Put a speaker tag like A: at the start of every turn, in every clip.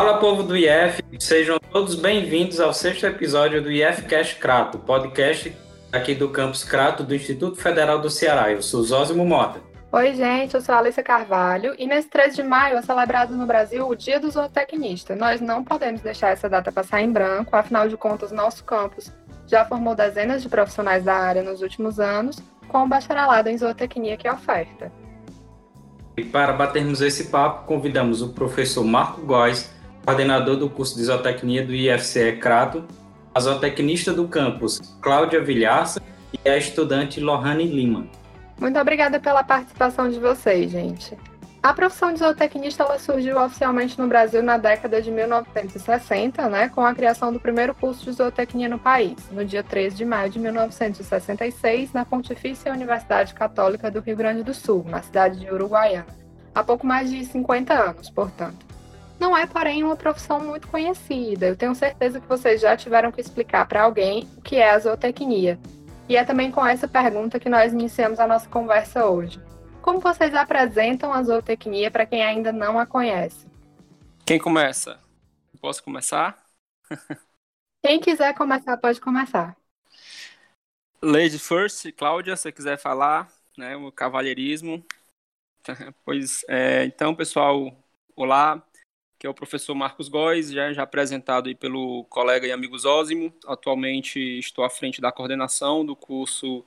A: Fala povo do IF, sejam todos bem-vindos ao sexto episódio do IFcast Crato, podcast aqui do campus Crato do Instituto Federal do Ceará. Eu sou Zózimo Mota.
B: Oi, gente, eu sou a Alissa Carvalho e nesse 3 de maio é celebrado no Brasil o Dia do Zootecnista. Nós não podemos deixar essa data passar em branco, afinal de contas, nosso campus já formou dezenas de profissionais da área nos últimos anos, com o bacharelado em zootecnia que oferta.
A: E para batermos esse papo, convidamos o professor Marco Góes, coordenador do curso de zootecnia do IFCE Crato, a zootecnista do campus Cláudia Vilhaça e a estudante Lohane Lima.
B: Muito obrigada pela participação de vocês, gente. A profissão de zootecnista ela surgiu oficialmente no Brasil na década de 1960, né, com a criação do primeiro curso de zootecnia no país, no dia 13 de maio de 1966, na Pontifícia Universidade Católica do Rio Grande do Sul, na cidade de Uruguaiana. Há pouco mais de 50 anos, portanto. Não é, porém, uma profissão muito conhecida. Eu tenho certeza que vocês já tiveram que explicar para alguém o que é a zootecnia, e é também com essa pergunta que nós iniciamos a nossa conversa hoje. Como vocês apresentam a zootecnia para quem ainda não a conhece?
C: Quem começa? Posso começar?
B: Quem quiser começar, pode começar.
C: Lady First, Cláudia, se quiser falar, né, o cavalheirismo. Pois, é, então, pessoal, olá que é o professor Marcos Góes, já, já apresentado aí pelo colega e amigo Zózimo. Atualmente estou à frente da coordenação do curso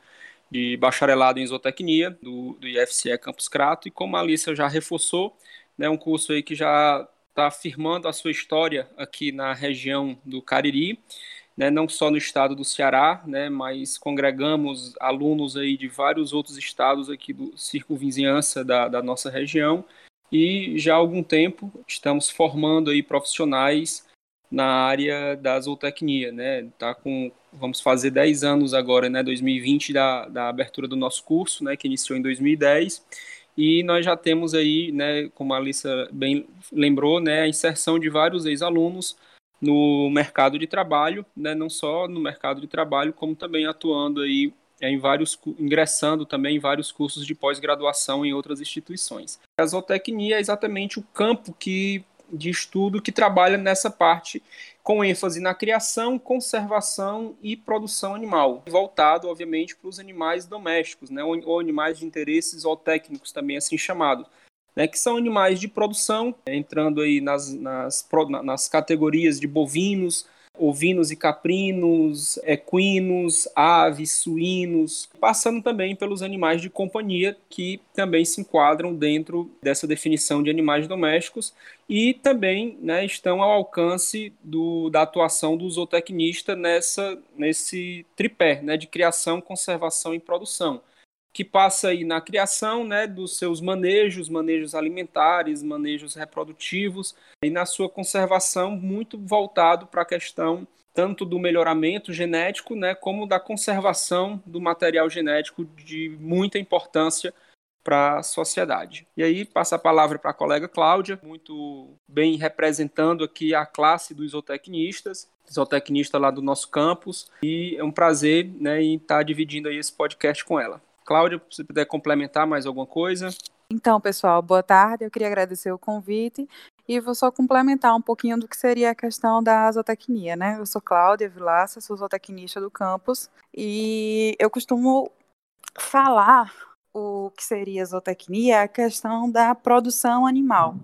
C: de bacharelado em zootecnia do, do IFCE Campus Crato, e como a Alicia já reforçou, né, um curso aí que já está afirmando a sua história aqui na região do Cariri, né, não só no estado do Ceará, né, mas congregamos alunos aí de vários outros estados aqui do circunvizinhança da, da nossa região, e já há algum tempo estamos formando aí profissionais na área da zootecnia, né? Tá com vamos fazer 10 anos agora, né, 2020 da, da abertura do nosso curso, né, que iniciou em 2010. E nós já temos aí, né, como a Alissa bem lembrou, né, a inserção de vários ex-alunos no mercado de trabalho, né, não só no mercado de trabalho, como também atuando aí em vários, ingressando também em vários cursos de pós-graduação em outras instituições. A zootecnia é exatamente o campo que, de estudo que trabalha nessa parte com ênfase na criação, conservação e produção animal, voltado, obviamente, para os animais domésticos, né, ou, ou animais de interesses zootécnicos, também assim chamados, né, que são animais de produção, entrando aí nas, nas, nas categorias de bovinos, ovinos e caprinos, equinos, aves, suínos, passando também pelos animais de companhia que também se enquadram dentro dessa definição de animais domésticos e também né, estão ao alcance do, da atuação do zootecnista nessa, nesse tripé né, de criação, conservação e produção que passa aí na criação né, dos seus manejos, manejos alimentares, manejos reprodutivos, e na sua conservação muito voltado para a questão tanto do melhoramento genético, né, como da conservação do material genético de muita importância para a sociedade. E aí passa a palavra para a colega Cláudia, muito bem representando aqui a classe dos zootecnistas, zootecnista lá do nosso campus, e é um prazer né, em estar tá dividindo aí esse podcast com ela. Cláudia, se puder complementar mais alguma coisa.
D: Então, pessoal, boa tarde. Eu queria agradecer o convite e vou só complementar um pouquinho do que seria a questão da zootecnia, né? Eu sou Cláudia Vilaça, sou zootecnista do campus e eu costumo falar o que seria zootecnia, a questão da produção animal.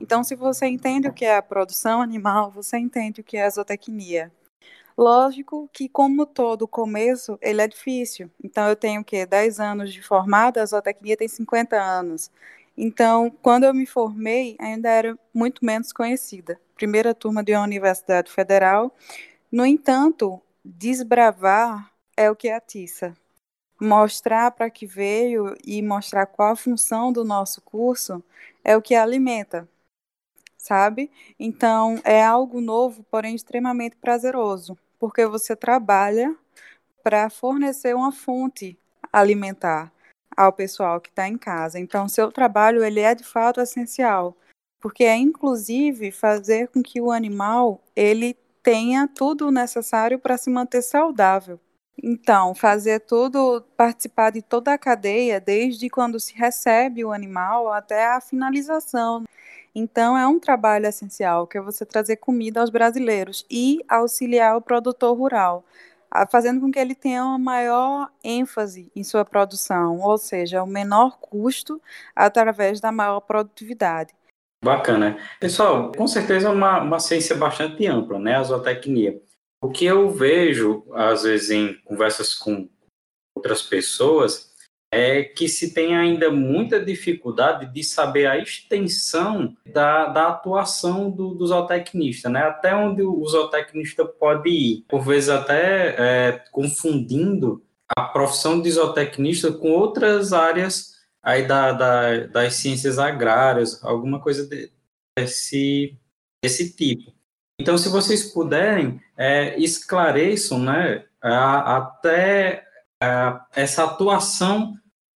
D: Então, se você entende o que é a produção animal, você entende o que é a zootecnia. Lógico que, como todo começo, ele é difícil. Então, eu tenho o quê? 10 anos de formada, a zootecnia tem 50 anos. Então, quando eu me formei, ainda era muito menos conhecida. Primeira turma de uma universidade federal. No entanto, desbravar é o que atiça. Mostrar para que veio e mostrar qual a função do nosso curso é o que alimenta, sabe? Então, é algo novo, porém extremamente prazeroso porque você trabalha para fornecer uma fonte alimentar ao pessoal que está em casa. Então, seu trabalho ele é de fato essencial, porque é inclusive fazer com que o animal ele tenha tudo necessário para se manter saudável. Então, fazer tudo, participar de toda a cadeia, desde quando se recebe o animal até a finalização. Então, é um trabalho essencial, que é você trazer comida aos brasileiros e auxiliar o produtor rural, fazendo com que ele tenha uma maior ênfase em sua produção, ou seja, o menor custo através da maior produtividade.
A: Bacana. Pessoal, com certeza é uma, uma ciência bastante ampla, né, a zootecnia. O que eu vejo, às vezes, em conversas com outras pessoas, é que se tem ainda muita dificuldade de saber a extensão da, da atuação do, do zootecnista, né? Até onde o zootecnista pode ir. Por vezes até é, confundindo a profissão de zootecnista com outras áreas aí da, da, das ciências agrárias, alguma coisa desse, desse tipo. Então, se vocês puderem, é, esclareçam né, a, até essa atuação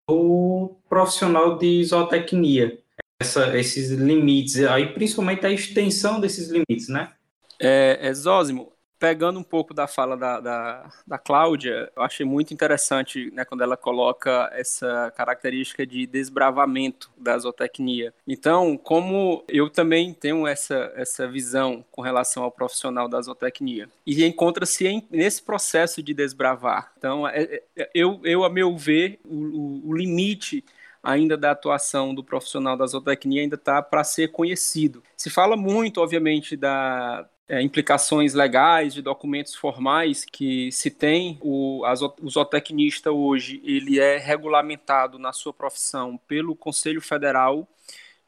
A: do profissional de zootecnia, essa, esses limites, aí principalmente a extensão desses limites, né?
C: É, é Zózimo, pegando um pouco da fala da, da, da Cláudia, eu achei muito interessante né, quando ela coloca essa característica de desbravamento da zootecnia. Então, como eu também tenho essa, essa visão com relação ao profissional da zootecnia, e encontra-se nesse processo de desbravar. Então, é, é, eu, eu, a meu ver, o, o limite ainda da atuação do profissional da zootecnia ainda está para ser conhecido. Se fala muito, obviamente, da, é, implicações legais, de documentos formais que se tem. O, a, o zootecnista hoje ele é regulamentado na sua profissão pelo Conselho Federal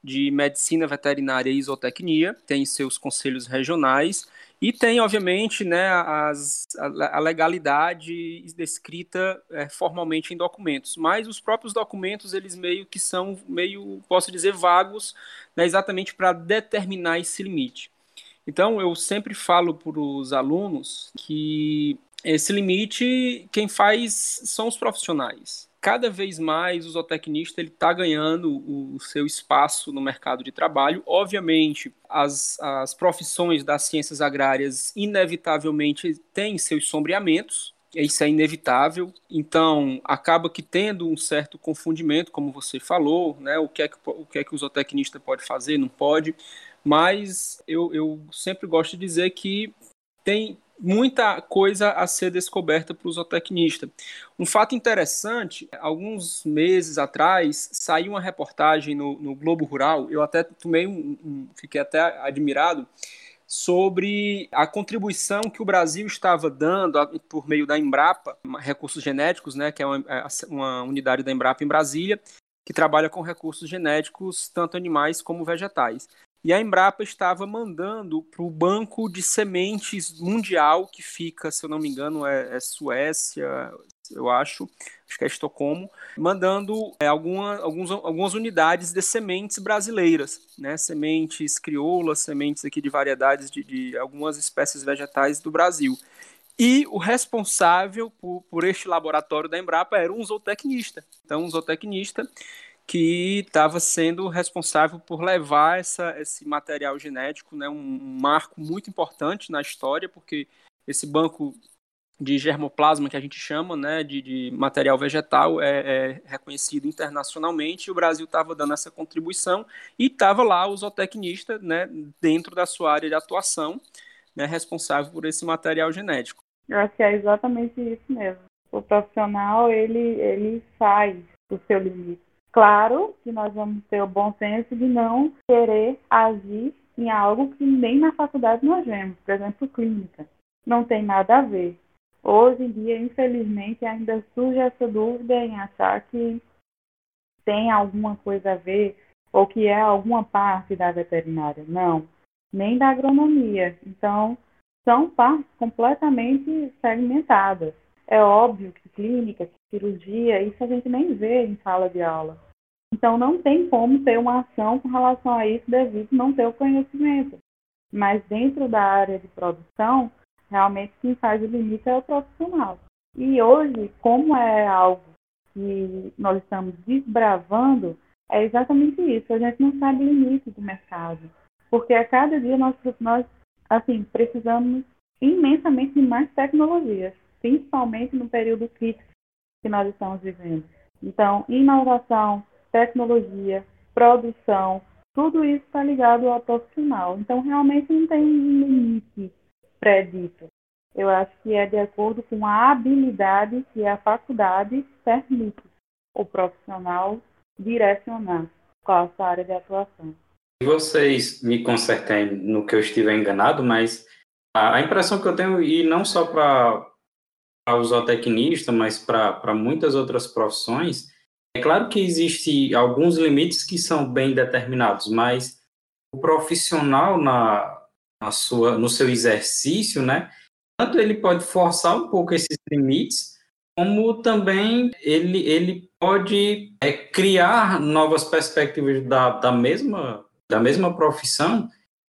C: de Medicina Veterinária e Zootecnia, tem seus conselhos regionais e tem, obviamente, né, as, a, a legalidade descrita é, formalmente em documentos. Mas os próprios documentos, eles meio que são, meio, posso dizer, vagos, né, exatamente para determinar esse limite. Então, eu sempre falo para os alunos que esse limite, quem faz são os profissionais. Cada vez mais o zootecnista está ganhando o seu espaço no mercado de trabalho. Obviamente, as, as profissões das ciências agrárias, inevitavelmente, têm seus sombreamentos, isso é inevitável. Então, acaba que tendo um certo confundimento, como você falou, né? O que é que o, que é que o zootecnista pode fazer, não pode mas eu, eu sempre gosto de dizer que tem muita coisa a ser descoberta para o zootecnista. Um fato interessante, alguns meses atrás, saiu uma reportagem no, no Globo Rural, eu até tomei um, um, fiquei até admirado, sobre a contribuição que o Brasil estava dando por meio da Embrapa, Recursos Genéticos, né, que é uma, é uma unidade da Embrapa em Brasília, que trabalha com recursos genéticos, tanto animais como vegetais. E a Embrapa estava mandando para o banco de sementes mundial, que fica, se eu não me engano, é, é Suécia, eu acho, acho que é Estocolmo, mandando é, alguma, alguns, algumas unidades de sementes brasileiras, né? sementes crioulas, sementes aqui de variedades de, de algumas espécies vegetais do Brasil. E o responsável por, por este laboratório da Embrapa era um zootecnista. Então, um zootecnista que estava sendo responsável por levar essa, esse material genético, né, um marco muito importante na história, porque esse banco de germoplasma que a gente chama, né, de, de material vegetal, é, é, reconhecido internacionalmente. O Brasil estava dando essa contribuição e estava lá o zootecnista, né, dentro da sua área de atuação, né, responsável por esse material genético.
E: Eu acho que é exatamente isso mesmo. O profissional ele ele faz o seu limite Claro que nós vamos ter o bom senso de não querer agir em algo que nem na faculdade nós vemos, por exemplo, clínica. Não tem nada a ver. Hoje em dia, infelizmente, ainda surge essa dúvida em achar que tem alguma coisa a ver ou que é alguma parte da veterinária. Não, nem da agronomia. Então, são partes completamente segmentadas. É óbvio que clínica, cirurgia, isso a gente nem vê em sala de aula. Então, não tem como ter uma ação com relação a isso devido não ter o conhecimento. Mas dentro da área de produção, realmente quem faz o limite é o profissional. E hoje, como é algo que nós estamos desbravando, é exatamente isso. A gente não sabe o limite do mercado. Porque a cada dia nós, nós assim, precisamos imensamente de mais tecnologias principalmente no período crítico que nós estamos vivendo. Então, inovação, tecnologia, produção, tudo isso está ligado ao profissional. Então, realmente não tem um limite predito. Eu acho que é de acordo com a habilidade que a faculdade permite o profissional direcionar qual a sua área de atuação.
A: Vocês me consertem no que eu estiver enganado, mas a impressão que eu tenho, e não só para o zootecnista, mas para muitas outras profissões, é claro que existe alguns limites que são bem determinados, mas o profissional na, na sua, no seu exercício, né, tanto ele pode forçar um pouco esses limites, como também ele, ele pode é, criar novas perspectivas da, da, mesma, da mesma profissão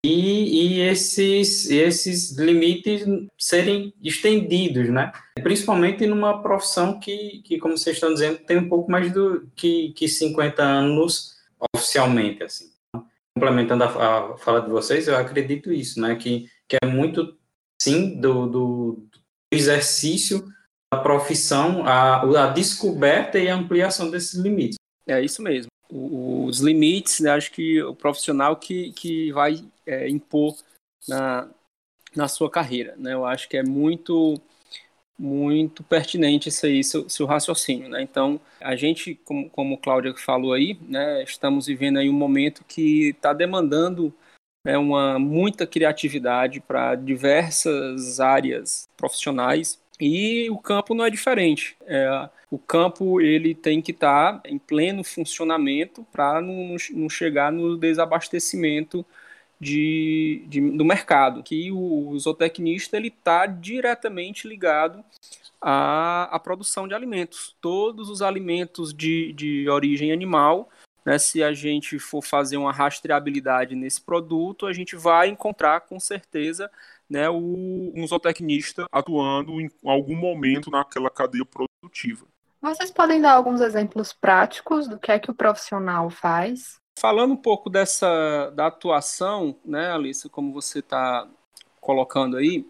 A: e, e esses, esses limites serem estendidos, né? Principalmente numa profissão que, que, como vocês estão dizendo, tem um pouco mais do que, que 50 anos oficialmente, assim. Complementando a, a fala de vocês, eu acredito isso, né? Que, que é muito, sim, do, do exercício da profissão, a, a descoberta e a ampliação desses limites.
C: É isso mesmo. Os limites, né, acho que o profissional que, que vai é, impor na, na sua carreira. Né? Eu acho que é muito muito pertinente isso aí, seu, seu raciocínio, né? Então, a gente, como, como Cláudia falou aí, né, estamos vivendo aí um momento que está demandando né, uma muita criatividade para diversas áreas profissionais e o campo não é diferente. É, o campo ele tem que estar tá em pleno funcionamento para não, não chegar no desabastecimento de, de, do mercado, que o, zootecnista ele está diretamente ligado à, à produção de alimentos. Todos os alimentos de, de origem animal, né, se a gente for fazer uma rastreabilidade nesse produto, a gente vai encontrar com certeza né, o, um zootecnista atuando em algum momento naquela cadeia produtiva.
B: Vocês podem dar alguns exemplos práticos do que é que o profissional faz?
C: Falando um pouco dessa da atuação, né, Alice, como você está colocando aí.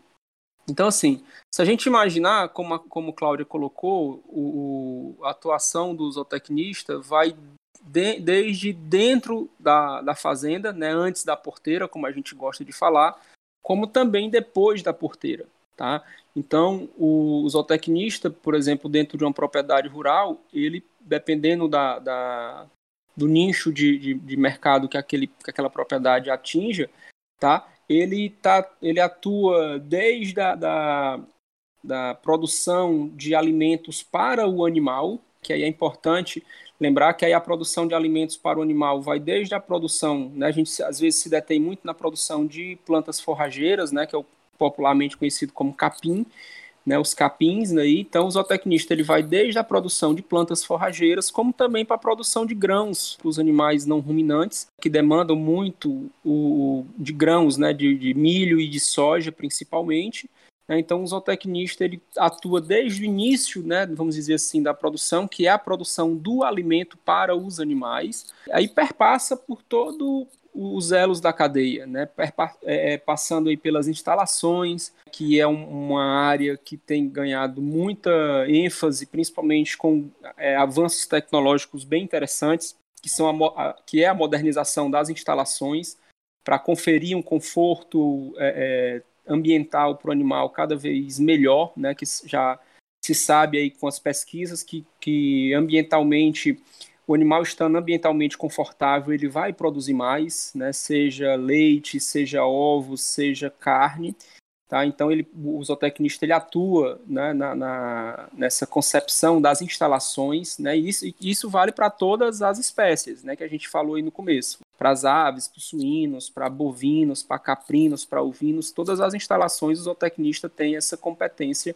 C: Então, assim, se a gente imaginar, como a, como Cláudia colocou, o, o, a atuação do zootecnista vai de, desde dentro da, da fazenda, né, antes da porteira, como a gente gosta de falar, como também depois da porteira. Tá? Então, o, o zootecnista, por exemplo, dentro de uma propriedade rural, ele, dependendo da, da, do nicho de, de, de mercado que, aquele, que aquela propriedade atinja, tá? Ele, tá, ele atua desde a da, da produção de alimentos para o animal, que aí é importante lembrar que aí a produção de alimentos para o animal vai desde a produção, né, a gente às vezes se detém muito na produção de plantas forrageiras, né, que é popularmente conhecido como capim, né, os capins, né, então o zootecnista ele vai desde a produção de plantas forrageiras, como também para a produção de grãos para os animais não ruminantes, que demandam muito o, de grãos, né, de, de milho e de soja principalmente. Né, então o zootecnista ele atua desde o início, né, vamos dizer assim, da produção, que é a produção do alimento para os animais, aí perpassa por todo os elos da cadeia, né? É, é, passando aí pelas instalações, que é uma área que tem ganhado muita ênfase, principalmente com é, avanços tecnológicos bem interessantes, que, são a, a, que é a modernização das instalações para conferir um conforto é, é ambiental para o animal cada vez melhor, né? Que já se sabe aí com as pesquisas que, que ambientalmente o animal estando ambientalmente confortável, ele vai produzir mais, né? Seja leite, seja ovos, seja carne. Tá? Então, ele, o zootecnista ele atua né, na, na, nessa concepção das instalações, né, e isso, isso vale para todas as espécies né, que a gente falou aí no começo. Para as aves, para os suínos, para bovinos, para caprinos, para ovinos, todas as instalações o zootecnista tem essa competência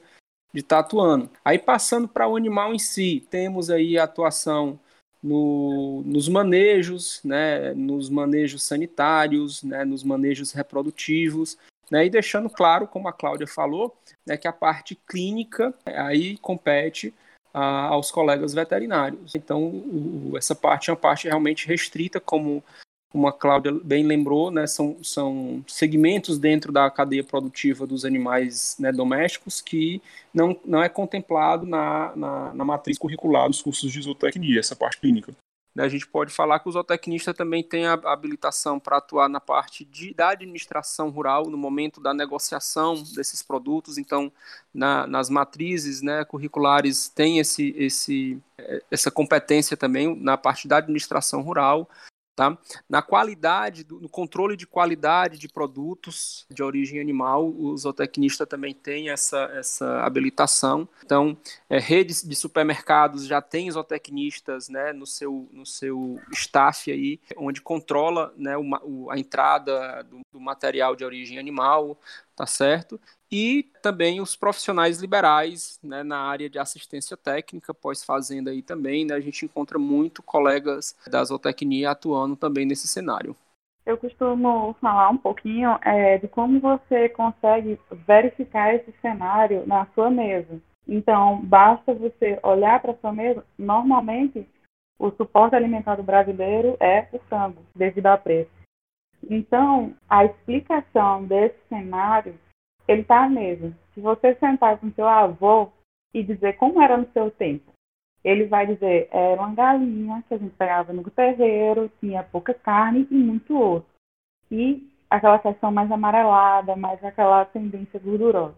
C: de estar tá atuando. Aí, passando para o animal em si, temos aí a atuação no, nos manejos, né, nos manejos sanitários, né, nos manejos reprodutivos, né, e deixando claro, como a Cláudia falou, né, que a parte clínica aí compete a, aos colegas veterinários. Então, o, essa parte é uma parte realmente restrita, como como a Cláudia bem lembrou, né, são, são segmentos dentro da cadeia produtiva dos animais né, domésticos que não, não é contemplado na, na, na matriz curricular dos cursos de zootecnia, essa parte clínica. A gente pode falar que o zootecnista também tem a habilitação para atuar na parte de, da administração rural, no momento da negociação desses produtos. Então, na, nas matrizes né, curriculares, tem esse, esse, eh, essa competência também na parte da administração rural. Tá? Na qualidade, no controle de qualidade de produtos de origem animal, o zootecnista também tem essa, essa habilitação. Então, é, redes de supermercados já tem zootecnistas né, no, seu, no seu staff aí, onde controla né, o, a entrada do, do material de origem animal, tá certo? e também os profissionais liberais né, na área de assistência técnica, pós-fazenda aí também, né, a gente encontra muito colegas da zootecnia atuando também nesse cenário.
E: Eu costumo falar um pouquinho é, de como você consegue verificar esse cenário na sua mesa. Então, basta você olhar para sua mesa. Normalmente, o suporte alimentar do brasileiro é o frango, devido ao preço. Então, a explicação desse cenário ele está mesmo. Se você sentar com seu avô e dizer como era no seu tempo, ele vai dizer, era uma galinha que a gente pegava no terreiro, tinha pouca carne e muito osso. E aquela questão mais amarelada, mais aquela tendência gordurosa.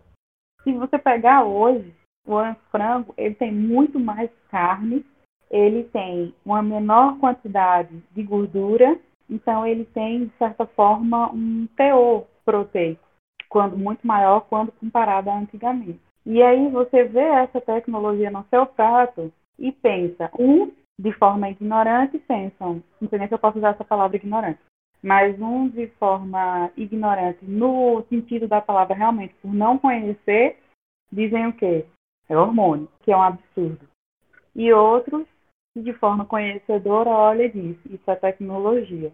E: Se você pegar hoje, o frango, ele tem muito mais carne, ele tem uma menor quantidade de gordura, então ele tem, de certa forma, um teor proteico quando muito maior quando comparada a antigamente. E aí você vê essa tecnologia no seu prato e pensa, um de forma ignorante pensam, não sei nem se eu posso usar essa palavra ignorante, mas um de forma ignorante no sentido da palavra realmente por não conhecer, dizem o quê? É hormônio, que é um absurdo. E outros de forma conhecedora olha e diz, isso é tecnologia.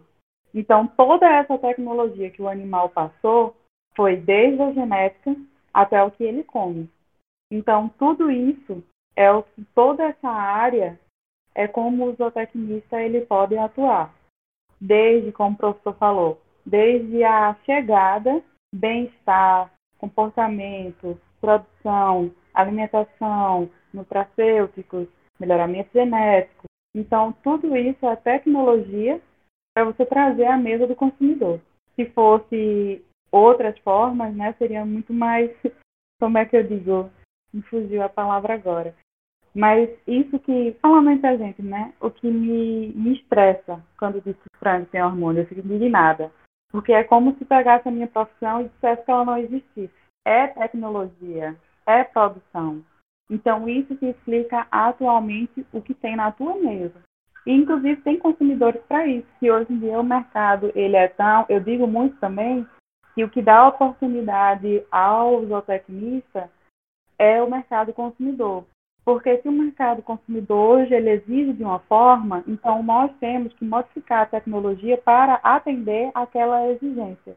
E: Então toda essa tecnologia que o animal passou foi desde a genética até o que ele come. Então, tudo isso é o que toda essa área é como o zootecnista ele pode atuar. Desde, como o professor falou, desde a chegada, bem-estar, comportamento, produção, alimentação, nutracêuticos, melhoramento genético. Então, tudo isso é tecnologia para você trazer à mesa do consumidor. Se fosse outras formas, né, seria muito mais, como é que eu digo, me fugiu a palavra agora. Mas isso que, falando entre a gente, né, o que me, me estressa quando diz que frango tem hormônio, eu fico indignada. Porque é como se pegasse a minha profissão e dissesse que ela não existisse. É tecnologia, é produção. Então, isso que explica atualmente o que tem na tua mesa. E, inclusive, tem consumidores para isso, que hoje em dia o mercado, ele é tão... Eu digo muito também que o que dá oportunidade ao zootecnista é o mercado consumidor. Porque se o mercado consumidor hoje ele exige de uma forma, então nós temos que modificar a tecnologia para atender aquela exigência.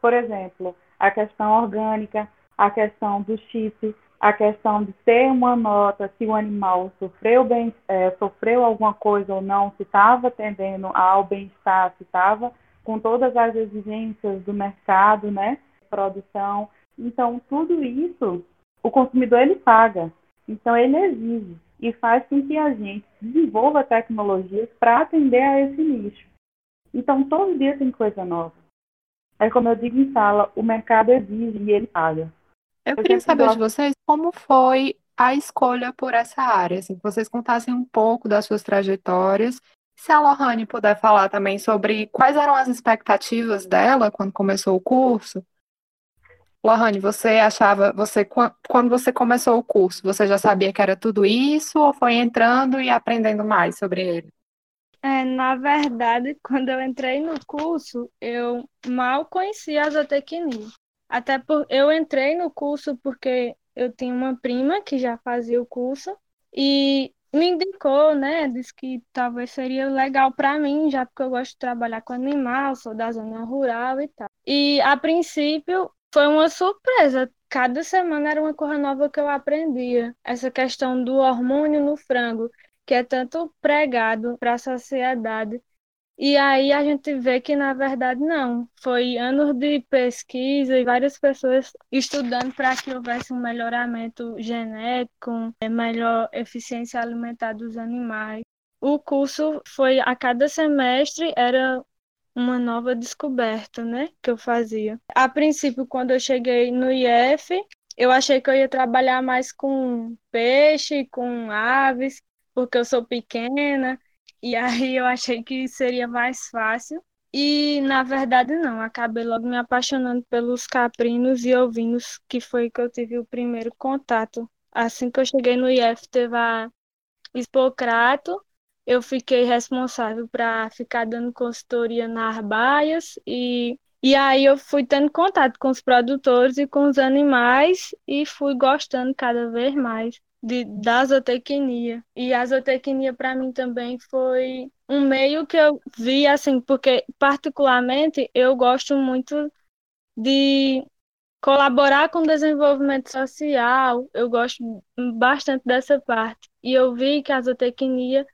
E: Por exemplo, a questão orgânica, a questão do chip, a questão de ter uma nota se o animal sofreu, bem, é, sofreu alguma coisa ou não, se estava atendendo ao bem-estar, se estava com todas as exigências do mercado, né, produção. Então, tudo isso o consumidor ele paga. Então, ele exige e faz com que a gente desenvolva tecnologias para atender a esse nicho. Então, todo dia tem coisa nova. É como eu digo em sala, o mercado exige e ele paga.
B: Eu, eu queria saber gosto... de vocês como foi a escolha por essa área, assim, que vocês contassem um pouco das suas trajetórias se a Lohane puder falar também sobre quais eram as expectativas dela quando começou o curso. Lohane, você achava, você quando você começou o curso, você já sabia que era tudo isso ou foi entrando e aprendendo mais sobre ele?
F: É, na verdade, quando eu entrei no curso, eu mal conhecia a zootecnia. Até por eu entrei no curso porque eu tinha uma prima que já fazia o curso e me indicou, né? Disse que talvez seria legal para mim, já porque eu gosto de trabalhar com animal, sou da zona rural e tal. E a princípio foi uma surpresa. Cada semana era uma coisa nova que eu aprendia. Essa questão do hormônio no frango, que é tanto pregado para a sociedade, E aí a gente vê que, na verdade, não. Foi anos de pesquisa e várias pessoas estudando para que houvesse um melhoramento genético, é, melhor eficiência alimentar dos animais. O curso foi, a cada semestre, era uma nova descoberta, né, que eu fazia. A princípio, quando eu cheguei no IF, eu achei que eu ia trabalhar mais com peixe, com aves, porque eu sou pequena, e aí eu achei que seria mais fácil. E na verdade não, acabei logo me apaixonando pelos caprinos e ovinos, que foi que eu tive o primeiro contato. Assim que eu cheguei no IF, teve a eu fiquei responsável para ficar dando consultoria nas baias e e aí eu fui tendo contato com os produtores e com os animais e fui gostando cada vez mais de, da zootecnia. E a zootecnia para mim também foi um meio que eu vi assim, porque particularmente eu gosto muito de colaborar com o desenvolvimento social, eu gosto bastante dessa parte. E eu vi que a zootecnia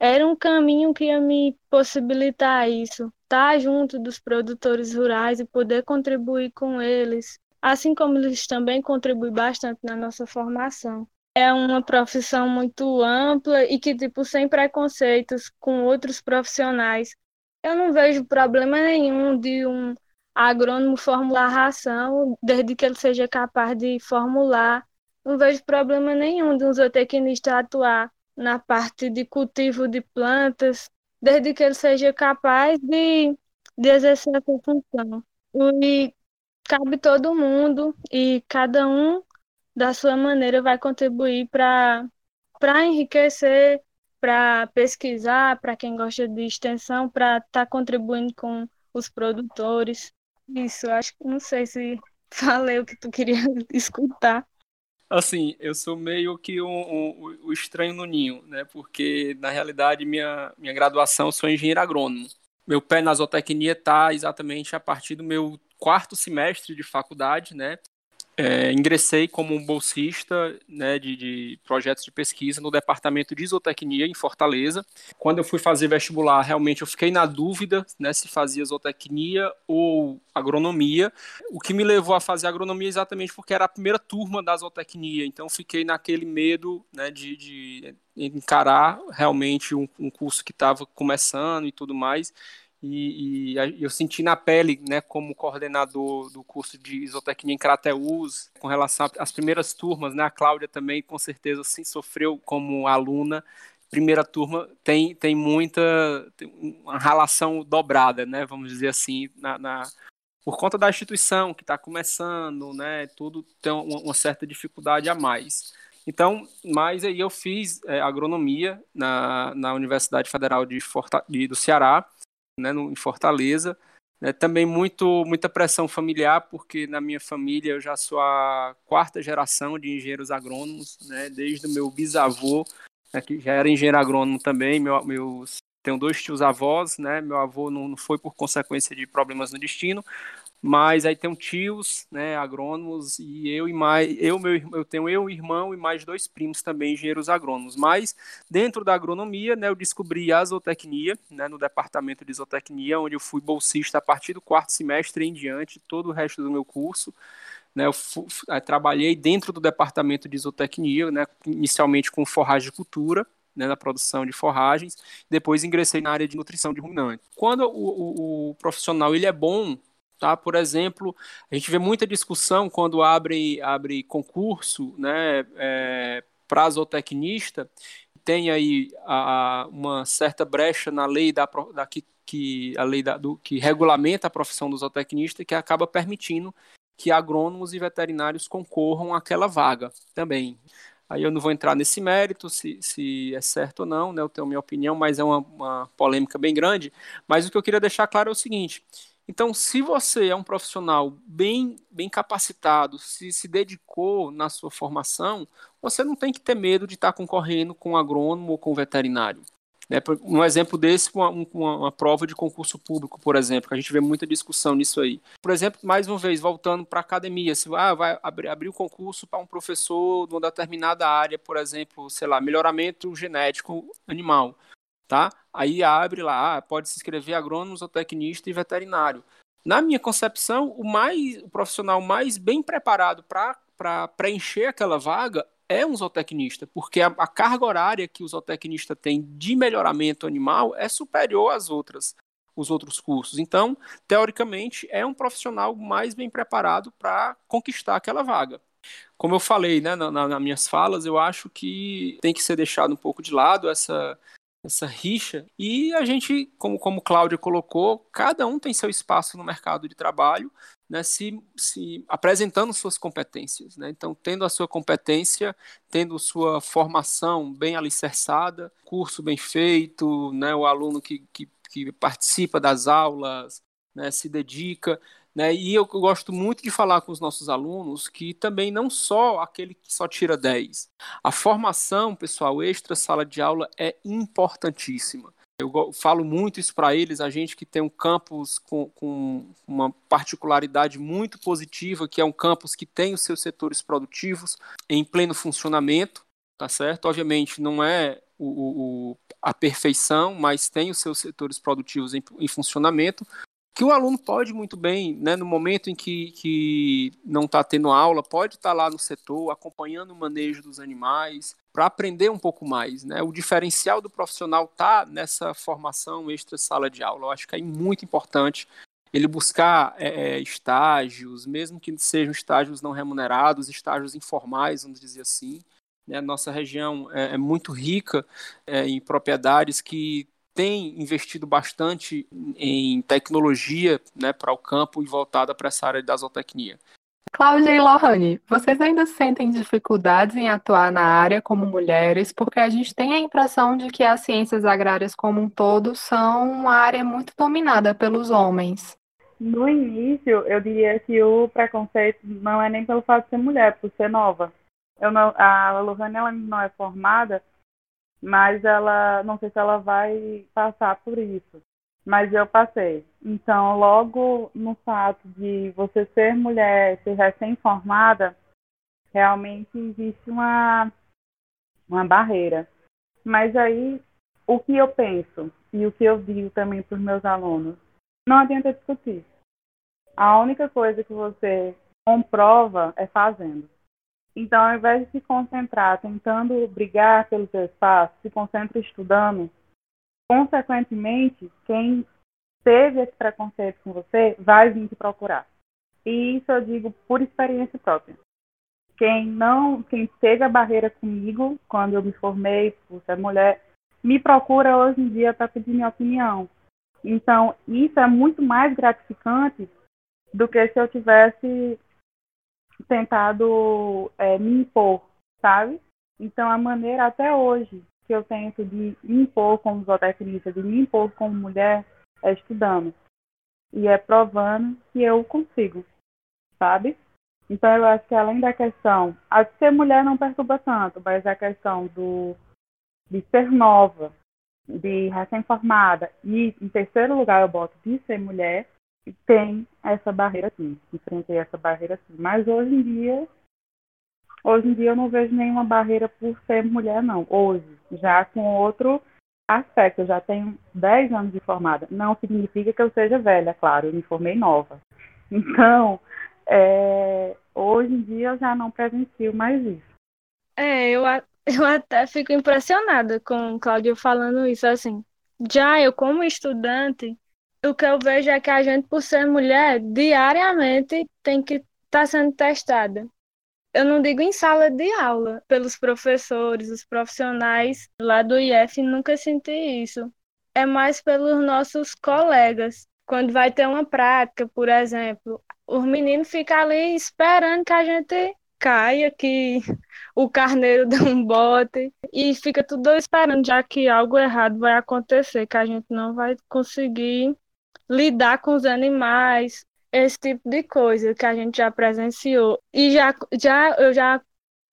F: era um caminho que ia me possibilitar isso, estar junto dos produtores rurais e poder contribuir com eles, assim como eles também contribuem bastante na nossa formação. É uma profissão muito ampla e que, tipo, sem preconceitos com outros profissionais. Eu não vejo problema nenhum de um agrônomo formular ração, desde que ele seja capaz de formular. Não vejo problema nenhum de um zootecnista atuar na parte de cultivo de plantas, desde que ele seja capaz de, de exercer essa função. E cabe todo mundo e cada um da sua maneira vai contribuir para enriquecer, para pesquisar, para quem gosta de extensão, para estar tá contribuindo com os produtores. Isso, acho que não sei se falei o que tu queria escutar.
C: Assim, eu sou meio que o um, um, um, estranho no ninho, né? Porque, na realidade, minha, minha graduação, eu sou engenheiro agrônomo. Meu pé na zootecnia está exatamente a partir do meu quarto semestre de faculdade, né? É, ingressei como bolsista né, de, de, projetos de pesquisa no departamento de isotecnia em Fortaleza. Quando eu fui fazer vestibular, realmente eu fiquei na dúvida né, se fazia isotecnia ou agronomia. O que me levou a fazer agronomia exatamente porque era a primeira turma da zootecnia, então fiquei naquele medo né, de, de encarar realmente um, um curso que estava começando e tudo mais e, e, eu senti na pele, né, como coordenador do curso de isotecnia em Crateus, com relação às primeiras turmas, né, a Cláudia também, com certeza, sim, sofreu como aluna. Primeira turma tem, tem muita, tem uma relação dobrada, né, vamos dizer assim, na, na por conta da instituição que está começando, né, tudo tem uma, uma, certa dificuldade a mais. Então, mas aí eu fiz é, agronomia na, na Universidade Federal de, Forta, de do Ceará, né, no, em Fortaleza. É, também muito, muita pressão familiar, porque na minha família eu já sou a quarta geração de engenheiros agrônomos, né, desde o meu bisavô, né, que já era engenheiro agrônomo também, meu, meus, tenho dois tios avós, né, meu avô não, não foi por consequência de problemas no destino, mas aí tem tios, né, agrônomos e eu e mais eu meu eu tenho eu irmão e mais dois primos também engenheiros agrônomos. Mas dentro da agronomia, né, eu descobri a zootecnia, né, no departamento de zootecnia, onde eu fui bolsista a partir do quarto semestre em diante, todo o resto do meu curso. Né, eu fui, trabalhei dentro do departamento de zootecnia, né, inicialmente com forragicultura, né, na produção de forragens, depois ingressei na área de nutrição de ruminantes. Quando o, o, o profissional ele é bom Tá? Por exemplo, a gente vê muita discussão quando abre, abre concurso né, é, para zootecnista, tem aí a, uma certa brecha na lei da, da que, que, a lei da, do, que regulamenta a profissão do zootecnista, que acaba permitindo que agrônomos e veterinários concorram àquela vaga também. Aí eu não vou entrar nesse mérito, se, se é certo ou não, né? eu tenho minha opinião, mas é uma, uma polêmica bem grande. Mas o que eu queria deixar claro é o seguinte: então, se você é um profissional bem, bem capacitado, se se dedicou na sua formação, você não tem que ter medo de estar concorrendo com um agrônomo ou com um veterinário. Né? Um exemplo desse, uma, uma, uma, prova de concurso público, por exemplo, que a gente vê muita discussão nisso aí. Por exemplo, mais uma vez, voltando para a academia, se ah, vai abrir, abrir o concurso para um professor de uma determinada área, por exemplo, sei lá, melhoramento genético animal tá? Aí abre lá, ah, pode se inscrever agrônomo, zootecnista e veterinário. Na minha concepção, o mais o profissional mais bem preparado para preencher aquela vaga é um zootecnista, porque a, a, carga horária que o zootecnista tem de melhoramento animal é superior às outras, os outros cursos. Então, teoricamente, é um profissional mais bem preparado para conquistar aquela vaga. Como eu falei né, na, na, nas minhas falas, eu acho que tem que ser deixado um pouco de lado essa, essa rixa. E a gente, como, como Cláudia colocou, cada um tem seu espaço no mercado de trabalho, né, se, se apresentando suas competências. Né? Então, tendo a sua competência, tendo sua formação bem alicerçada, curso bem feito, né, o aluno que, que, que participa das aulas, né, se dedica. Né? E eu gosto muito de falar com os nossos alunos que também não só aquele que só tira 10. A formação, pessoal, extra sala de aula é importantíssima. Eu falo muito isso para eles, a gente que tem um campus com, com, uma particularidade muito positiva, que é um campus que tem os seus setores produtivos em pleno funcionamento, tá certo? Obviamente não é o, o, a perfeição, mas tem os seus setores produtivos em, em funcionamento, que o aluno pode muito bem, né, no momento em que, que não está tendo aula, pode estar tá lá no setor acompanhando o manejo dos animais para aprender um pouco mais. Né? O diferencial do profissional está nessa formação extra sala de aula. Eu acho que é muito importante ele buscar é, é, estágios, mesmo que sejam estágios não remunerados, estágios informais, vamos dizer assim. Né? Nossa região é, é muito rica é, em propriedades que tem investido bastante em tecnologia né, para o campo e voltada para essa área da zootecnia.
B: Cláudia e Lohane, vocês ainda sentem dificuldades em atuar na área como mulheres, porque a gente tem a impressão de que as ciências agrárias como um todo são uma área muito dominada pelos homens.
E: No início, eu diria que o preconceito não é nem pelo fato de ser mulher, por ser nova. Eu não, a Lohane ela não é formada, mas ela não sei se ela vai passar por isso. Mas eu passei. Então, logo no fato de você ser mulher, ser recém-formada, realmente existe uma, uma barreira. Mas aí, o que eu penso e o que eu digo também para os meus alunos, não adianta discutir. A única coisa que você comprova é fazendo. Então, ao invés de se concentrar tentando brigar pelo seu espaço, se concentra estudando. Consequentemente, quem teve esse preconceito com você vai vir te procurar. E isso eu digo por experiência própria. Quem não, quem teve a barreira comigo quando eu me formei por ser mulher, me procura hoje em dia para pedir minha opinião. Então, isso é muito mais gratificante do que se eu tivesse tentado é, me impor, sabe? Então, a maneira até hoje que eu tento de me impor como zootecnista, de me impor como mulher, é estudando. E é provando que eu consigo, sabe? Então, eu acho que além da questão, a de ser mulher não perturba tanto, mas a questão do de ser nova, de recém-formada, e em terceiro lugar eu boto de ser mulher, tem essa barreira sim, enfrentei essa barreira sim. Mas hoje em dia, hoje em dia eu não vejo nenhuma barreira por ser mulher, não. Hoje, já com outro aspecto, eu já tenho 10 anos de formada. Não significa que eu seja velha, claro, eu me formei nova. Então, é, hoje em dia eu já não presencio mais isso.
F: É, eu, eu até fico impressionada com o Cláudio falando isso, assim. Já eu, como estudante, o que eu vejo é que a gente, por ser mulher, diariamente tem que estar tá sendo testada. Eu não digo em sala de aula, pelos professores, os profissionais lá do IF, nunca senti isso. É mais pelos nossos colegas. Quando vai ter uma prática, por exemplo, os meninos ficam ali esperando que a gente caia, que o carneiro dê um bote, e fica tudo esperando, já que algo errado vai acontecer, que a gente não vai conseguir lidar com os animais, esse tipo de coisa que a gente já presenciou. E já, já eu já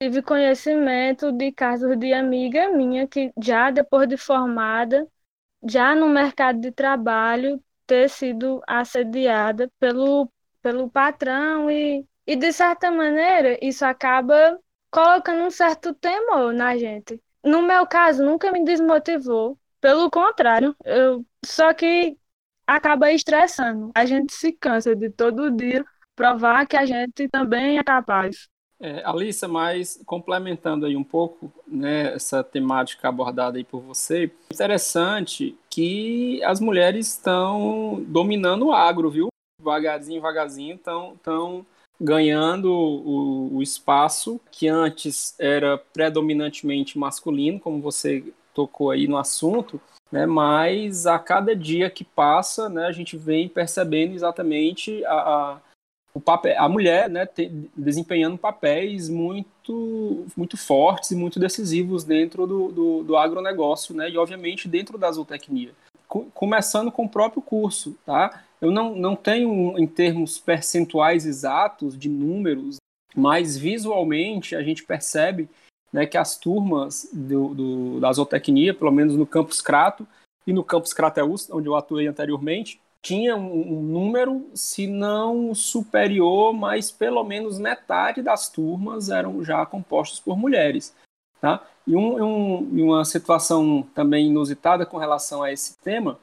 F: tive conhecimento de casos de amiga minha que já depois de formada, já no mercado de trabalho, ter sido assediada pelo, pelo patrão e, e de certa maneira isso acaba colocando um certo temor na gente. No meu caso, nunca me desmotivou, Pelo contrário, eu só que acaba estressando. A gente se cansa de todo dia provar que a gente também é capaz.
C: É, Alissa, mas complementando aí um pouco né, essa temática abordada aí por você, interessante que as mulheres estão dominando o agro, viu? Vagarzinho, vagarzinho, estão ganhando o, o espaço que antes era predominantemente masculino, como você tocou aí no assunto, né, mas a cada dia que passa, né, a gente vem percebendo exatamente a, a o papel, a mulher né, te, desempenhando papéis muito, muito fortes e muito decisivos dentro do, do, do agronegócio, né, e obviamente dentro da zootecnia. começando com o próprio curso, tá? Eu não, não tenho em termos percentuais exatos de números, mas visualmente a gente percebe né, que as turmas do, do, da zootecnia, pelo menos no campus Crato e no campus Crateus, onde eu atuei anteriormente, tinha um, número, se não superior, mas pelo menos metade das turmas eram já compostas por mulheres. Tá? E um, um, uma situação também inusitada com relação a esse tema,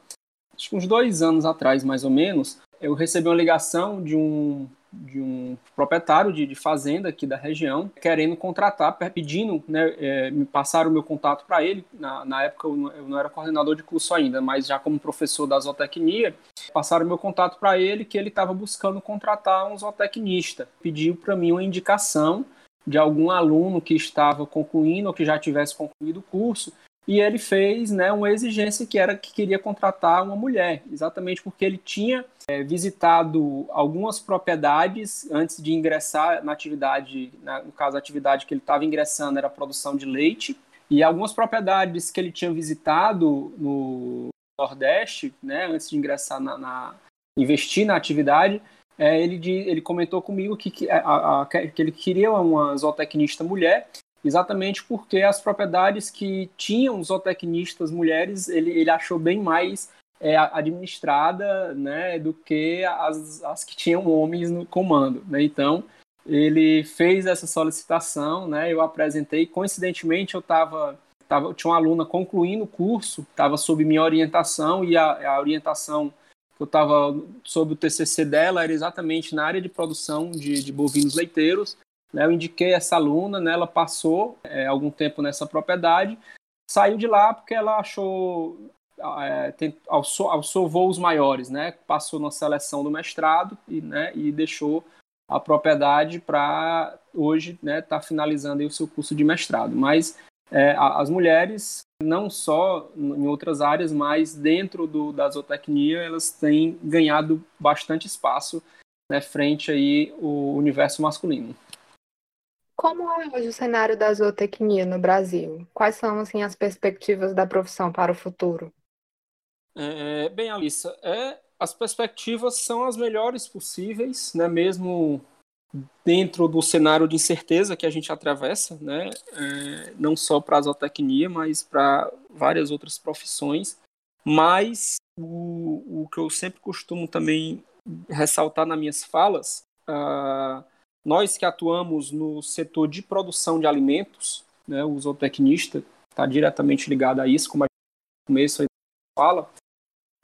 C: acho que uns dois anos atrás, mais ou menos, eu recebi uma ligação de um de um proprietário de, de, fazenda aqui da região, querendo contratar, pedindo, né, é, me passaram o meu contato para ele. Na, na época eu não, eu não, era coordenador de curso ainda, mas já como professor da zootecnia, passaram o meu contato para ele que ele estava buscando contratar um zootecnista. Pediu para mim uma indicação de algum aluno que estava concluindo ou que já tivesse concluído o curso e ele fez né, uma exigência que era que queria contratar uma mulher, exatamente porque ele tinha é, visitado algumas propriedades antes de ingressar na atividade, na, no caso a atividade que ele estava ingressando era a produção de leite, e algumas propriedades que ele tinha visitado no Nordeste, né, antes de ingressar na, na investir na atividade, é, ele, ele comentou comigo que, que, a, a, que ele queria uma zootecnista mulher exatamente porque as propriedades que tinham zootecnistas mulheres, ele, ele achou bem mais é, administrada né, do que as, as que tinham homens no comando. Né? Então, ele fez essa solicitação, né, eu apresentei, coincidentemente eu estava Tava, tinha uma aluna concluindo o curso, estava sob minha orientação e a, a orientação que eu estava sob o TCC dela era exatamente na área de produção de, de bovinos leiteiros né, eu indiquei essa aluna, né, ela passou é, algum tempo nessa propriedade, saiu de lá porque ela achou, é, tem, alçou, alçou voos maiores, né, passou na seleção do mestrado e, né, e deixou a propriedade para hoje né, tá finalizando o seu curso de mestrado. Mas é, as mulheres, não só em outras áreas, mas dentro do, da zootecnia, elas têm ganhado bastante espaço né, frente aí o universo masculino.
B: Como é hoje o cenário da zootecnia no Brasil? Quais são assim as perspectivas da profissão para o futuro?
C: É, bem, Alissa, é, as perspectivas são as melhores possíveis, né? Mesmo dentro do cenário de incerteza que a gente atravessa, né? É, não só para a zootecnia, mas para várias outras profissões. Mas o, o que eu sempre costumo também ressaltar nas minhas falas, uh, nós que atuamos no setor de produção de alimentos, né, o zootecnista está diretamente ligado a isso, como a gente começo aí fala,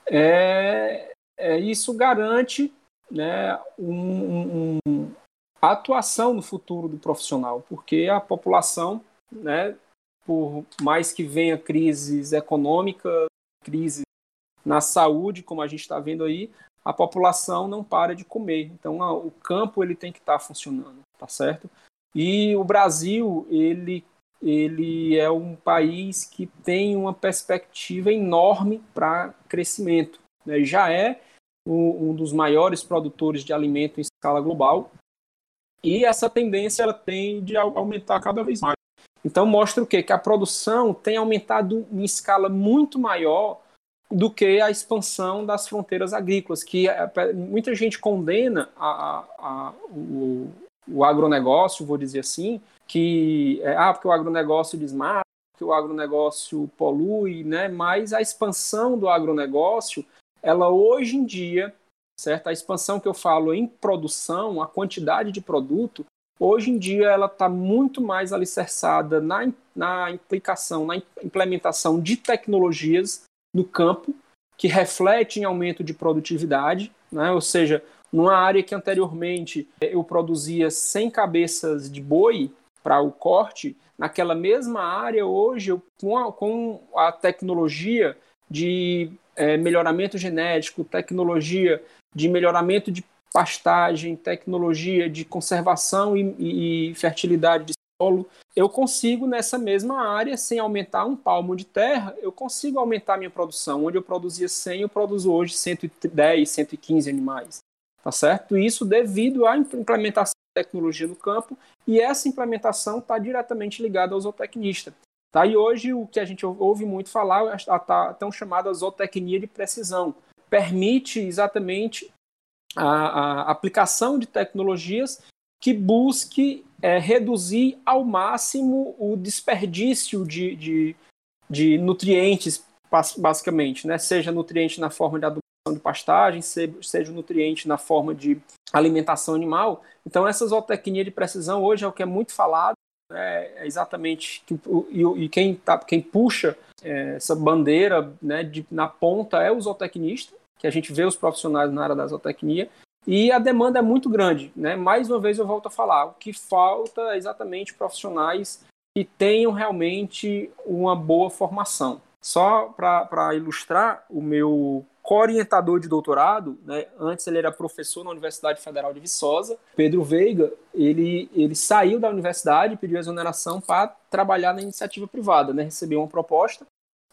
C: é, é, isso garante né, um, um, a atuação no futuro do profissional, porque a população, né, por mais que venha crises econômicas, crises na saúde, como a gente está vendo aí, a população não para de comer. Então, a, o campo ele tem que estar tá funcionando, tá certo? E o Brasil, ele, ele é um país que tem uma perspectiva enorme para crescimento. Né? Já é um, um dos maiores produtores de alimento em escala global. E essa tendência ela tem de aumentar cada vez mais. Então mostra o quê? Que a produção tem aumentado em escala muito maior do que a expansão das fronteiras agrícolas, que é, muita gente condena a, a, a, o, o agronegócio, vou dizer assim, que é, ah, porque o agronegócio desmata, que o agronegócio polui, né? Mas a expansão do agronegócio, ela hoje em dia, certo? A expansão que eu falo em produção, a quantidade de produto, hoje em dia ela está muito mais alicerçada na, na implicação, na implementação de tecnologias no campo, que reflete em aumento de produtividade, né? ou seja, numa área que anteriormente eu produzia 100 cabeças de boi para o corte, naquela mesma área hoje, eu, com, a, com a tecnologia de é, melhoramento genético, tecnologia de melhoramento de pastagem, tecnologia de conservação e, e fertilidade de solo, eu consigo nessa mesma área, sem aumentar um palmo de terra, eu consigo aumentar minha produção. Onde eu produzia 100, eu produzo hoje 110, 115 animais. Tá certo? Isso devido à implementação da tecnologia no campo, e essa implementação está diretamente ligada ao zootecnista. Tá? E hoje o que a gente ouve muito falar é a tão chamada zootecnia de precisão. Permite exatamente a, a aplicação de tecnologias que busque é, reduzir ao máximo o desperdício de, de, de, nutrientes, basicamente, né? seja nutriente na forma de adubação de pastagem, seja nutriente na forma de alimentação animal. Então, essa zootecnia de precisão hoje é o que é muito falado, né? é exatamente que, e, e quem, tá, quem puxa é, essa bandeira né, de, na ponta é o zootecnista, que a gente vê os profissionais na área da zootecnia, e a demanda é muito grande. Né? Mais uma vez eu volto a falar, o que falta é exatamente profissionais que tenham realmente uma boa formação. Só para ilustrar, o meu co-orientador de doutorado, né, antes ele era professor na Universidade Federal de Viçosa, Pedro Veiga, ele, ele saiu da universidade, pediu exoneração para trabalhar na iniciativa privada, né, recebeu uma proposta,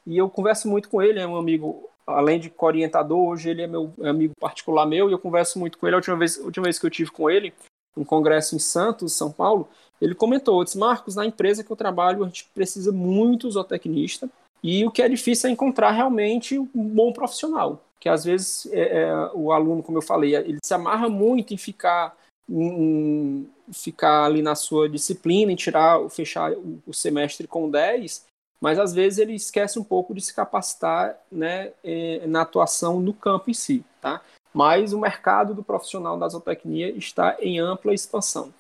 C: e eu converso muito com ele, é um amigo além de orientador, hoje ele é meu é amigo particular meu e eu converso muito com ele. A última vez, última vez que eu tive com ele, um congresso em Santos, São Paulo, ele comentou: disse, Marcos, na empresa que eu trabalho, a gente precisa muito zootecnista e o que é difícil é encontrar realmente um bom profissional. Que às vezes é, é, o aluno, como eu falei, ele se amarra muito em ficar em, ficar ali na sua disciplina, em tirar, fechar o semestre com 10, mas às vezes ele esquece um pouco de se capacitar né, eh, na atuação no campo em si. Tá? Mas o mercado do profissional da zootecnia está em ampla expansão.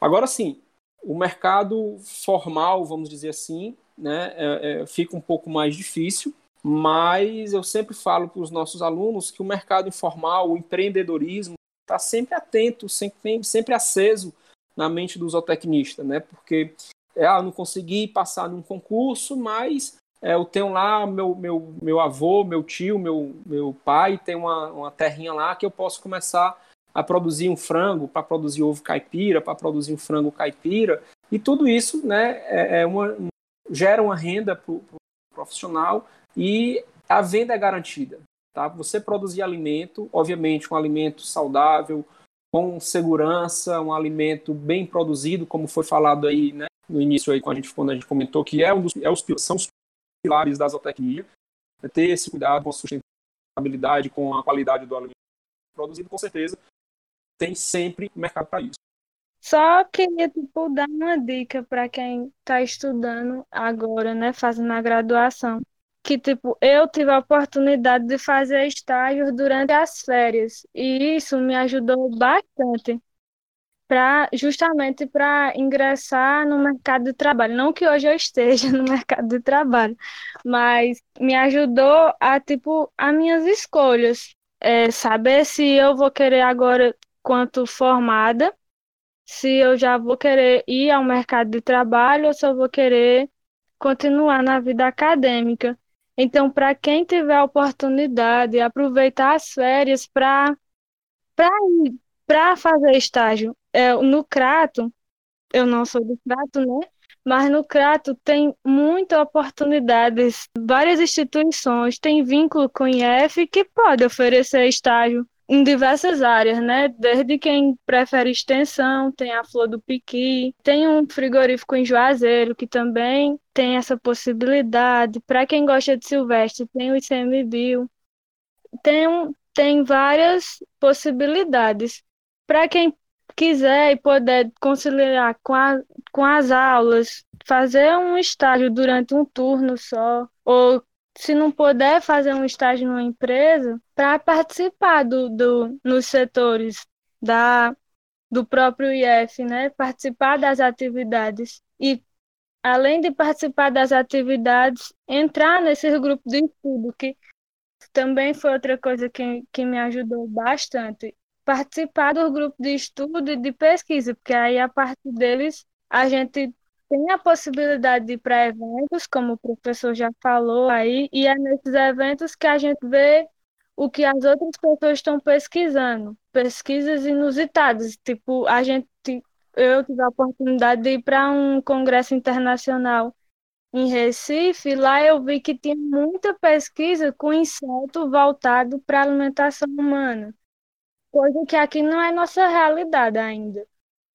C: Agora sim, o mercado formal, vamos dizer assim, né, é, é, fica um pouco mais difícil, mas eu sempre falo para os nossos alunos que o mercado informal, o empreendedorismo, está sempre atento, sempre, sempre aceso na mente do zootecnista, né? Porque é, ah, não consegui passar num concurso, mas é, eu tenho lá meu, meu, meu avô, meu tio, meu, meu pai tem uma, uma terrinha lá que eu posso começar a produzir um frango, para produzir ovo caipira, para produzir um frango caipira, e tudo isso né, é, é uma, gera uma renda para o pro profissional e a venda é garantida. Tá? Você produzir alimento, obviamente um alimento saudável, com segurança, um alimento bem produzido, como foi falado aí, né, no início aí, a gente, quando a gente comentou, que é um dos, é os, são os pilares da zootecnia, é ter esse cuidado com a sustentabilidade, com a qualidade do alimento produzido, com certeza tem sempre mercado para isso.
F: Só queria tipo, dar uma dica para quem está estudando agora, né, fazendo a graduação. Que, tipo, eu tive a oportunidade de fazer estágios durante as férias. E isso me ajudou bastante para justamente para ingressar no mercado de trabalho. Não que hoje eu esteja no mercado de trabalho, mas me ajudou a tipo as minhas escolhas, é, saber se eu vou querer agora quanto formada, se eu já vou querer ir ao mercado de trabalho ou se eu vou querer continuar na vida acadêmica. Então, para quem tiver a oportunidade, aproveitar as férias para para fazer estágio é, no Crato, eu não sou do Crato, né? Mas no Crato tem muitas oportunidades, várias instituições têm vínculo com o IF que pode oferecer estágio em diversas áreas, né? Desde quem prefere extensão, tem a Flor do Piqui, tem um frigorífico em Juazeiro que também tem essa possibilidade. Para quem gosta de Silvestre, tem o ICMBio. Tem, tem várias possibilidades. Para quem quiser e puder conciliar com, a, com as aulas, fazer um estágio durante um turno só, ou se não puder fazer um estágio numa empresa, para participar do, do, nos setores da, do próprio IF, né? Participar das atividades. E além de participar das atividades, entrar nesses grupos de estudo, que também foi outra coisa que, que me ajudou bastante. Participar do grupo de estudo e de pesquisa, porque aí a partir deles a gente tem a possibilidade de ir para eventos, como o professor já falou aí, e é nesses eventos que a gente vê o que as outras pessoas estão pesquisando, pesquisas inusitadas, tipo, a gente eu tive a oportunidade de ir para um congresso internacional em Recife, lá eu vi que tinha muita pesquisa com inseto voltado para alimentação humana, coisa que aqui não é nossa realidade ainda.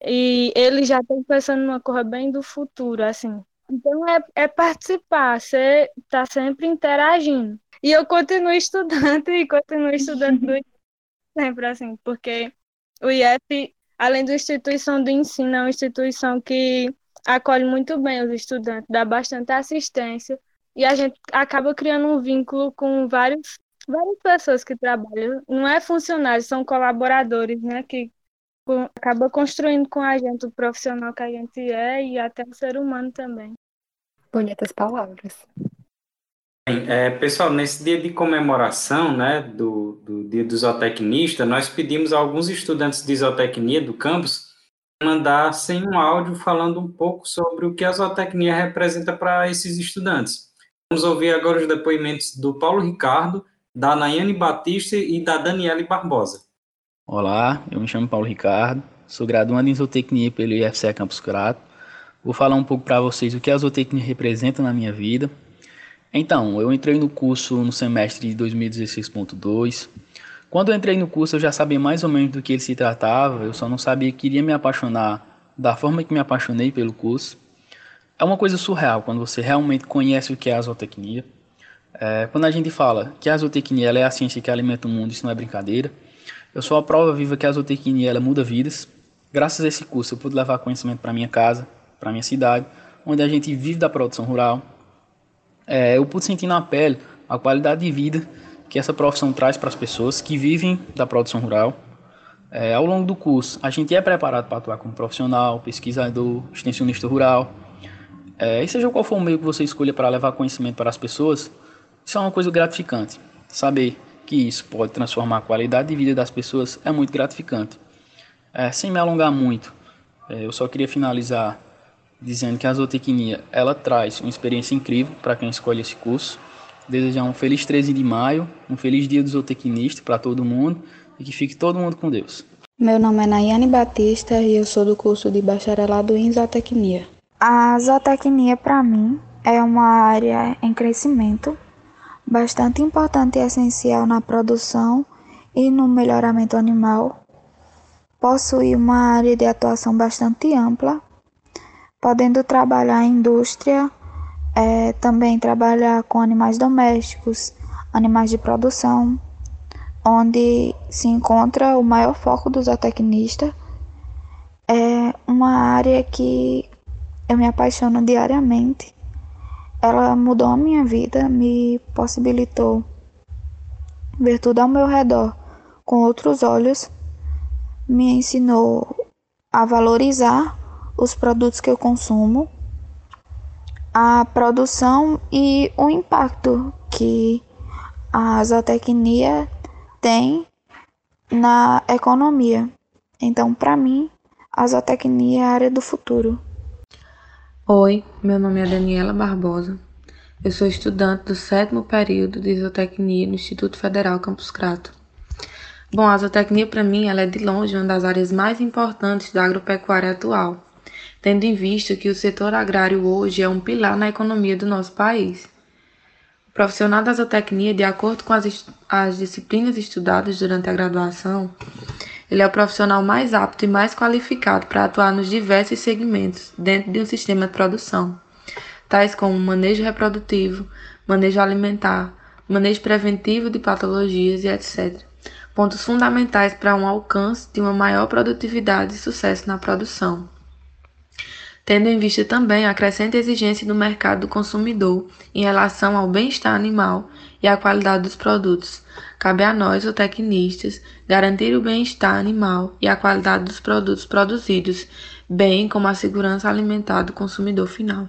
F: E eles já estão pensando numa coisa bem do futuro, assim. Então é, é participar, você está sempre interagindo. E eu continuo estudando e continuo estudando sempre assim, porque o IF, além da instituição de ensino, é uma instituição que acolhe muito bem os estudantes, dá bastante assistência e a gente acaba criando um vínculo com vários, várias pessoas que trabalham. Não é funcionários, são colaboradores, né, que acaba construindo com a gente o profissional que a gente é e até o ser humano também.
B: Bonitas palavras.
A: É, pessoal, nesse dia de comemoração né, do, do Dia do Zootecnista, nós pedimos a alguns estudantes de zootecnia do campus mandassem um áudio falando um pouco sobre o que a zootecnia representa para esses estudantes. Vamos ouvir agora os depoimentos do Paulo Ricardo, da Nayane Batista e da Daniele Barbosa.
G: Olá, eu me chamo Paulo Ricardo, sou graduando em zootecnia pelo IFCE Campus Crato. Vou falar um pouco para vocês o que a zootecnia representa na minha vida então, eu entrei no curso no semestre de 2016.2. Quando eu entrei no curso, eu já sabia mais ou menos do que ele se tratava, eu só não sabia que iria me apaixonar da forma que me apaixonei pelo curso. É uma coisa surreal quando você realmente conhece o que é a zootecnia. É, quando a gente fala que a zootecnia é a ciência que alimenta o mundo, isso não é brincadeira. Eu sou a prova viva que a zootecnia ela muda vidas. Graças a esse curso, eu pude levar conhecimento para minha casa, para minha cidade, onde a gente vive da produção rural, é, eu pude sentir na pele a qualidade de vida que essa profissão traz para as pessoas que vivem da produção rural. É, ao longo do curso, a gente é preparado para atuar como profissional, pesquisador, extensionista rural. É, e seja qual for o meio que você escolha para levar conhecimento para as pessoas, isso é uma coisa gratificante. Saber que isso pode transformar a qualidade de vida das pessoas é muito gratificante. É, sem me alongar muito, é, eu só queria finalizar dizendo que a zootecnia ela traz uma experiência incrível para quem escolhe esse curso. Desejar um feliz 13 de maio, um feliz dia do zootecnista para todo mundo e que fique todo mundo com Deus.
H: Meu nome é Nayane Batista e eu sou do curso de bacharelado em zootecnia. A zootecnia para mim é uma área em crescimento, bastante importante e essencial na produção e no melhoramento animal. Possui uma área de atuação bastante ampla podendo trabalhar em indústria, é, também trabalhar com animais domésticos, animais de produção, onde se encontra o maior foco do zootecnista. É uma área que eu me apaixono diariamente. Ela mudou a minha vida, me possibilitou ver tudo ao meu redor com outros olhos, me ensinou a valorizar os produtos que eu consumo, a produção e o impacto que a zootecnia tem na economia. Então, para mim, a zootecnia é a área do futuro.
I: Oi, meu nome é Daniela Barbosa. Eu sou estudante do sétimo período de zootecnia no Instituto Federal Campus Crato. Bom, a zootecnia para mim ela é de longe uma das áreas mais importantes da agropecuária atual tendo em vista que o setor agrário hoje é um pilar na economia do nosso país. O profissional da zootecnia, de acordo com as, as disciplinas estudadas durante a graduação, ele é o profissional mais apto e mais qualificado para atuar nos diversos segmentos dentro de um sistema de produção, tais como manejo reprodutivo, manejo alimentar, manejo preventivo de patologias e etc. Pontos fundamentais para um alcance de uma maior produtividade e sucesso na produção tendo em vista também a crescente exigência do mercado do consumidor em relação ao bem-estar animal e à qualidade dos produtos. Cabe a nós, os tecnistas, garantir o bem-estar animal e a qualidade dos produtos produzidos, bem como a segurança alimentar do consumidor final.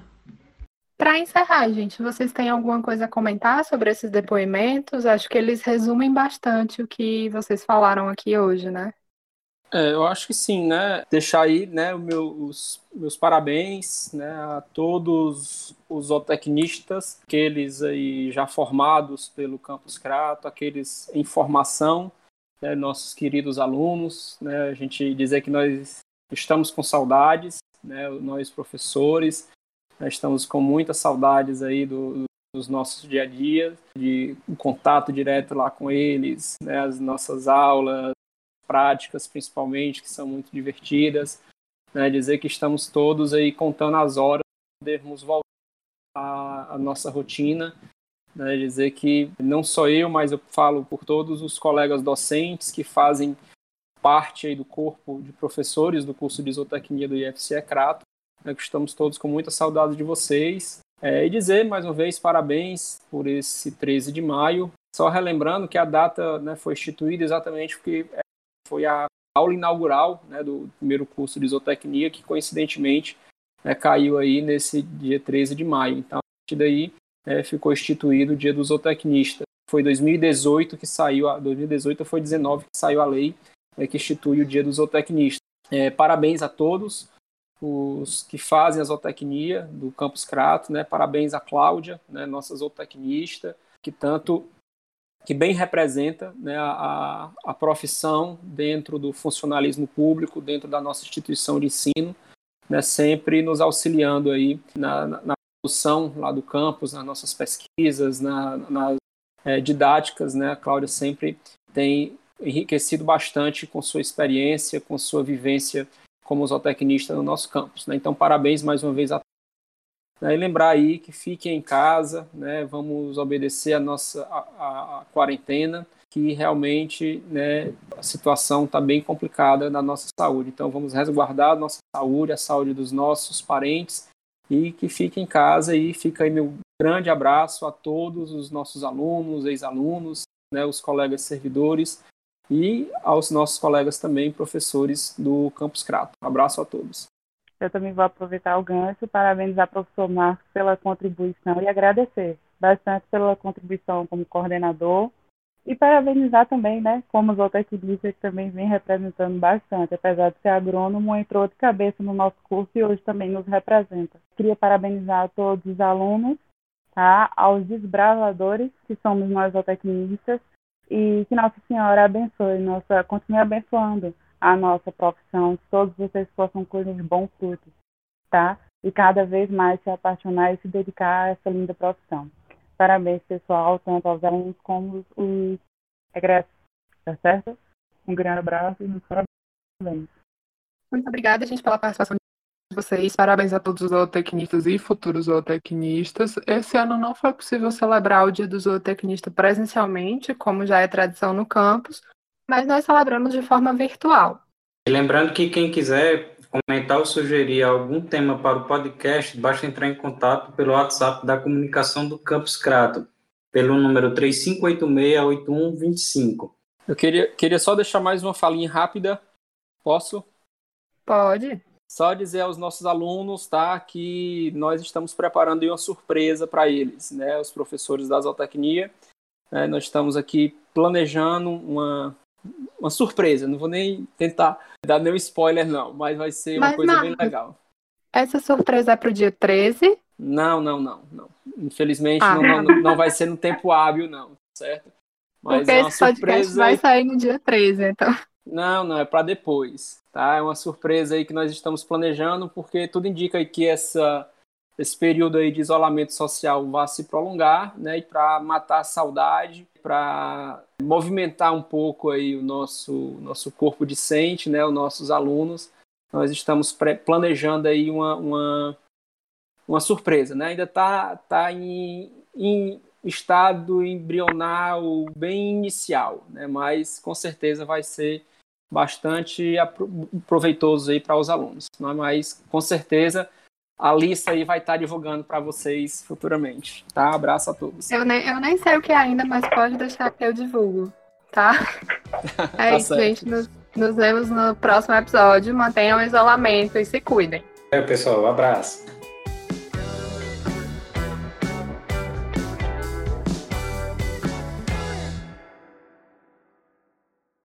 B: Para encerrar, gente, vocês têm alguma coisa a comentar sobre esses depoimentos? Acho que eles resumem bastante o que vocês falaram aqui hoje, né?
C: É, eu acho que sim, né? Deixar aí, né, meu, os meus parabéns, né, a todos os zootecnistas, aqueles aí já formados pelo Campus Crato, aqueles em formação, né, nossos queridos alunos, né, a gente dizer que nós estamos com saudades, né, nós professores, nós estamos com muitas saudades aí do, dos nossos dia a dia, de um contato direto lá com eles, né, as nossas aulas, práticas, principalmente, que são muito divertidas. Né? Dizer que estamos todos aí contando as horas podermos voltar à, à nossa rotina. Né? Dizer que não só eu, mas eu falo por todos os colegas docentes que fazem parte do corpo de professores do curso de isotecnia do IFCE Crato, né, que estamos todos com muita saudade de vocês. É, e dizer mais uma vez parabéns por esse 13 de maio. Só relembrando que a data né, foi instituída exatamente porque foi a aula inaugural né, do primeiro curso de isotecnia, que coincidentemente né, caiu aí nesse dia 13 de maio. Então, a partir daí é, ficou instituído o dia do zootecnista. Foi 2018 que saiu, 2018 foi 19 que saiu a lei né, que institui o dia do zootecnista. É, parabéns a todos os que fazem a zootecnia do Campus Crato, né? Parabéns a Cláudia, né, nossa zootecnista, que tanto que bem representa né, a, a profissão dentro do funcionalismo público, dentro da nossa instituição de ensino, né, sempre nos auxiliando aí na, na, produção lá do campus, nas nossas pesquisas, na, nas é, didáticas. Né, a Cláudia sempre tem enriquecido bastante com sua experiência, com sua vivência como zootecnista no nosso campus. Né? Então, parabéns mais uma vez a né, e lembrar aí que fiquem em casa, né, vamos obedecer a nossa a, a, a quarentena, que realmente né, a situação está bem complicada na nossa saúde. Então vamos resguardar a nossa saúde, a saúde dos nossos parentes e que fiquem em casa e fica aí meu grande abraço a todos os nossos alunos, ex-alunos, né, os colegas servidores e aos nossos colegas também professores do Campus Crato. Um abraço a todos.
E: Eu também vou aproveitar o gancho, parabenizar o professor Marcos pela contribuição e agradecer bastante pela contribuição como coordenador e parabenizar também, né, como os outros que também vem representando bastante, apesar de ser agrônomo, entrou de cabeça no nosso curso e hoje também nos representa. Queria parabenizar a todos os alunos, tá, aos desbravadores, que somos nós zootecnistas, e que Nossa Senhora abençoe, nossa, continue abençoando a nossa profissão, que todos vocês possam colher bons frutos, tá? E cada vez mais se apaixonar e se dedicar a essa linda profissão. Parabéns, pessoal, tanto aos alunos como os egressos, tá certo? Um grande abraço e nos parabéns.
B: Muito obrigada, gente, pela participação de vocês. Parabéns a todos os zootecnistas e futuros zootecnistas. Esse ano não foi possível celebrar o Dia do Zootecnista presencialmente, como já é tradição no campus, mas nós celebramos de forma virtual.
A: E lembrando que quem quiser comentar ou sugerir algum tema para o podcast, basta entrar em contato pelo WhatsApp da comunicação do Campus Crato, pelo número 3586-8125.
C: Eu queria, queria só deixar mais uma falinha rápida. Posso?
B: Pode.
C: Só dizer aos nossos alunos, tá, que nós estamos preparando uma surpresa para eles, né, os professores da zootecnia. Né, nós estamos aqui planejando uma, uma surpresa. Não vou nem tentar dar nenhum spoiler, não, mas vai ser uma mas, coisa bem legal.
B: Essa surpresa é para o dia 13?
C: Não, não, não, não. Infelizmente ah. não, não, não, vai ser no tempo hábil, não, certo?
B: Mas Porque é uma esse podcast vai sair no dia 13, então.
C: Não, não, é para depois, tá? É uma surpresa aí que nós estamos planejando, porque tudo indica que essa esse período aí de isolamento social vai se prolongar, né? E para matar a saudade, para movimentar um pouco aí o nosso nosso corpo discente, né? Os nossos alunos, nós estamos planejando aí uma, uma, uma surpresa, né? Ainda está tá em, em estado embrional bem inicial, né? Mas com certeza vai ser bastante proveitoso aí para os alunos, é? Mas com certeza a Lissa aí vai estar divulgando para vocês futuramente, tá? Abraço a todos.
B: Eu nem, eu nem sei o que é ainda, mas pode deixar que eu divulgo, tá? É tá isso, certo. gente. Nos, nos vemos no próximo episódio. Mantenham o isolamento e se cuidem.
A: É, pessoal, um abraço.